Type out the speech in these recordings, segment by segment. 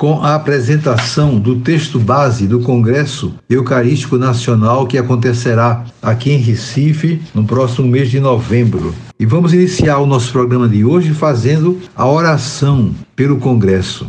com a apresentação do texto base do Congresso Eucarístico Nacional que acontecerá aqui em Recife no próximo mês de novembro. E vamos iniciar o nosso programa de hoje fazendo a oração pelo Congresso.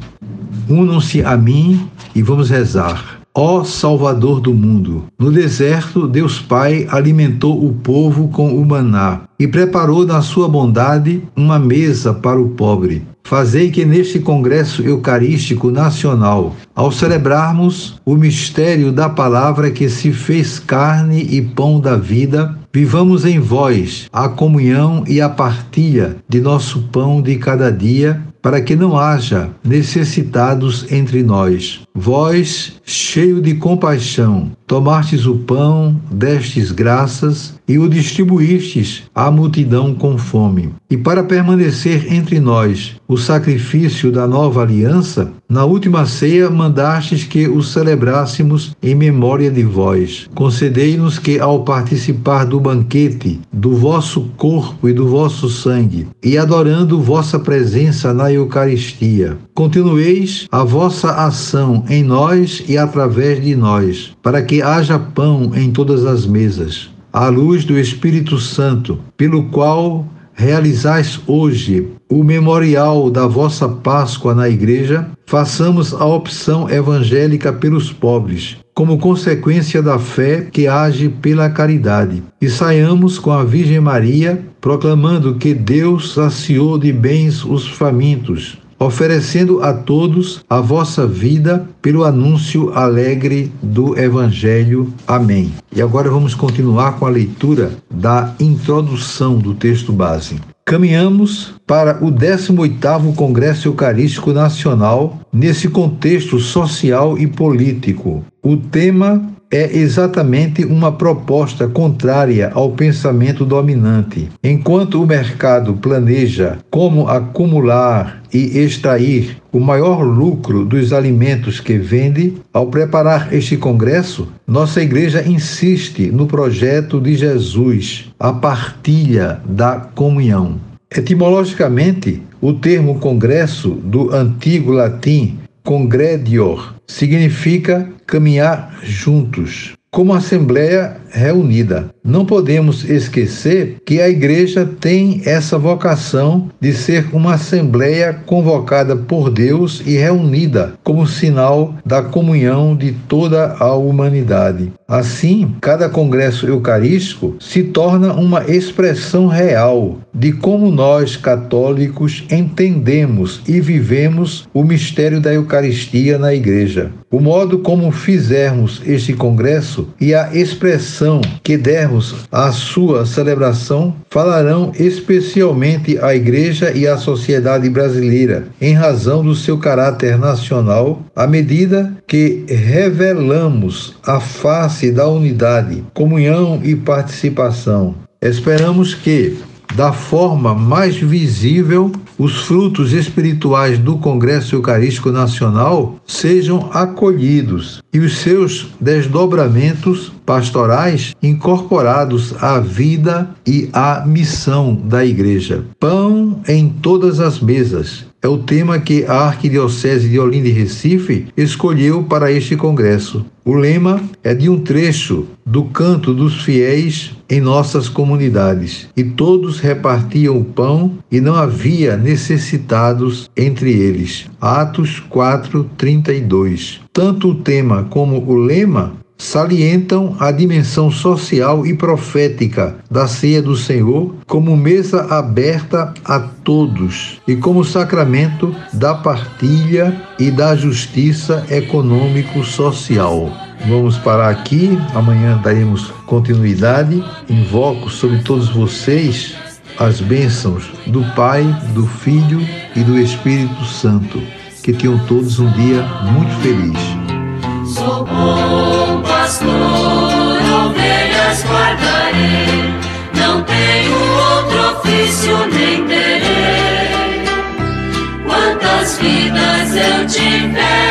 Unam-se a mim e vamos rezar. Ó Salvador do mundo, no deserto Deus Pai alimentou o povo com o maná e preparou na sua bondade uma mesa para o pobre. Fazei que neste Congresso Eucarístico Nacional, ao celebrarmos o mistério da palavra que se fez carne e pão da vida, vivamos em vós a comunhão e a partilha de nosso pão de cada dia para que não haja necessitados entre nós. Vós, cheio de compaixão, tomastes o pão, destes graças e o distribuístes à multidão com fome. E para permanecer entre nós o sacrifício da nova aliança, na última ceia mandastes que o celebrássemos em memória de vós. Concedei-nos que, ao participar do banquete do vosso corpo e do vosso sangue, e adorando vossa presença na Eucaristia, continueis a vossa ação em nós e através de nós, para que haja pão em todas as mesas, à luz do Espírito Santo, pelo qual realizais hoje o memorial da vossa Páscoa na Igreja, façamos a opção evangélica pelos pobres, como consequência da fé que age pela caridade, e saiamos com a Virgem Maria, proclamando que Deus saciou de bens os famintos, oferecendo a todos a vossa vida pelo anúncio alegre do Evangelho. Amém. E agora vamos continuar com a leitura da introdução do texto base. Caminhamos para o 18º Congresso Eucarístico Nacional nesse contexto social e político. O tema é exatamente uma proposta contrária ao pensamento dominante. Enquanto o mercado planeja como acumular e extrair o maior lucro dos alimentos que vende, ao preparar este congresso, nossa igreja insiste no projeto de Jesus, a partilha da comunhão. Etimologicamente, o termo congresso do antigo latim congredior significa caminhar juntos, como assembleia reunida. Não podemos esquecer que a igreja tem essa vocação de ser uma assembleia convocada por Deus e reunida como sinal da comunhão de toda a humanidade. Assim, cada congresso eucarístico se torna uma expressão real de como nós, católicos, entendemos e vivemos o mistério da Eucaristia na igreja. O modo como fizermos este congresso e a expressão que dermos à sua celebração falarão especialmente à Igreja e à sociedade brasileira, em razão do seu caráter nacional, à medida que revelamos a face da unidade, comunhão e participação. Esperamos que, da forma mais visível, os frutos espirituais do Congresso Eucarístico Nacional sejam acolhidos e os seus desdobramentos pastorais incorporados à vida e à missão da Igreja. Pão em todas as mesas é o tema que a Arquidiocese de Olinda e Recife escolheu para este congresso. O lema é de um trecho do Canto dos Fiéis em nossas comunidades. E todos repartiam o pão e não havia necessitados entre eles. Atos 4, 32. Tanto o tema como o lema salientam a dimensão social e profética da ceia do Senhor como mesa aberta a todos e como sacramento da partilha e da justiça econômico-social. Vamos parar aqui, amanhã daremos continuidade. Invoco sobre todos vocês as bênçãos do Pai, do Filho e do Espírito Santo. Que tenham todos um dia muito feliz. Sou bom pastor, ovelha ovelhas guardarei, não tenho outro ofício nem terei. Quantas vidas eu tiver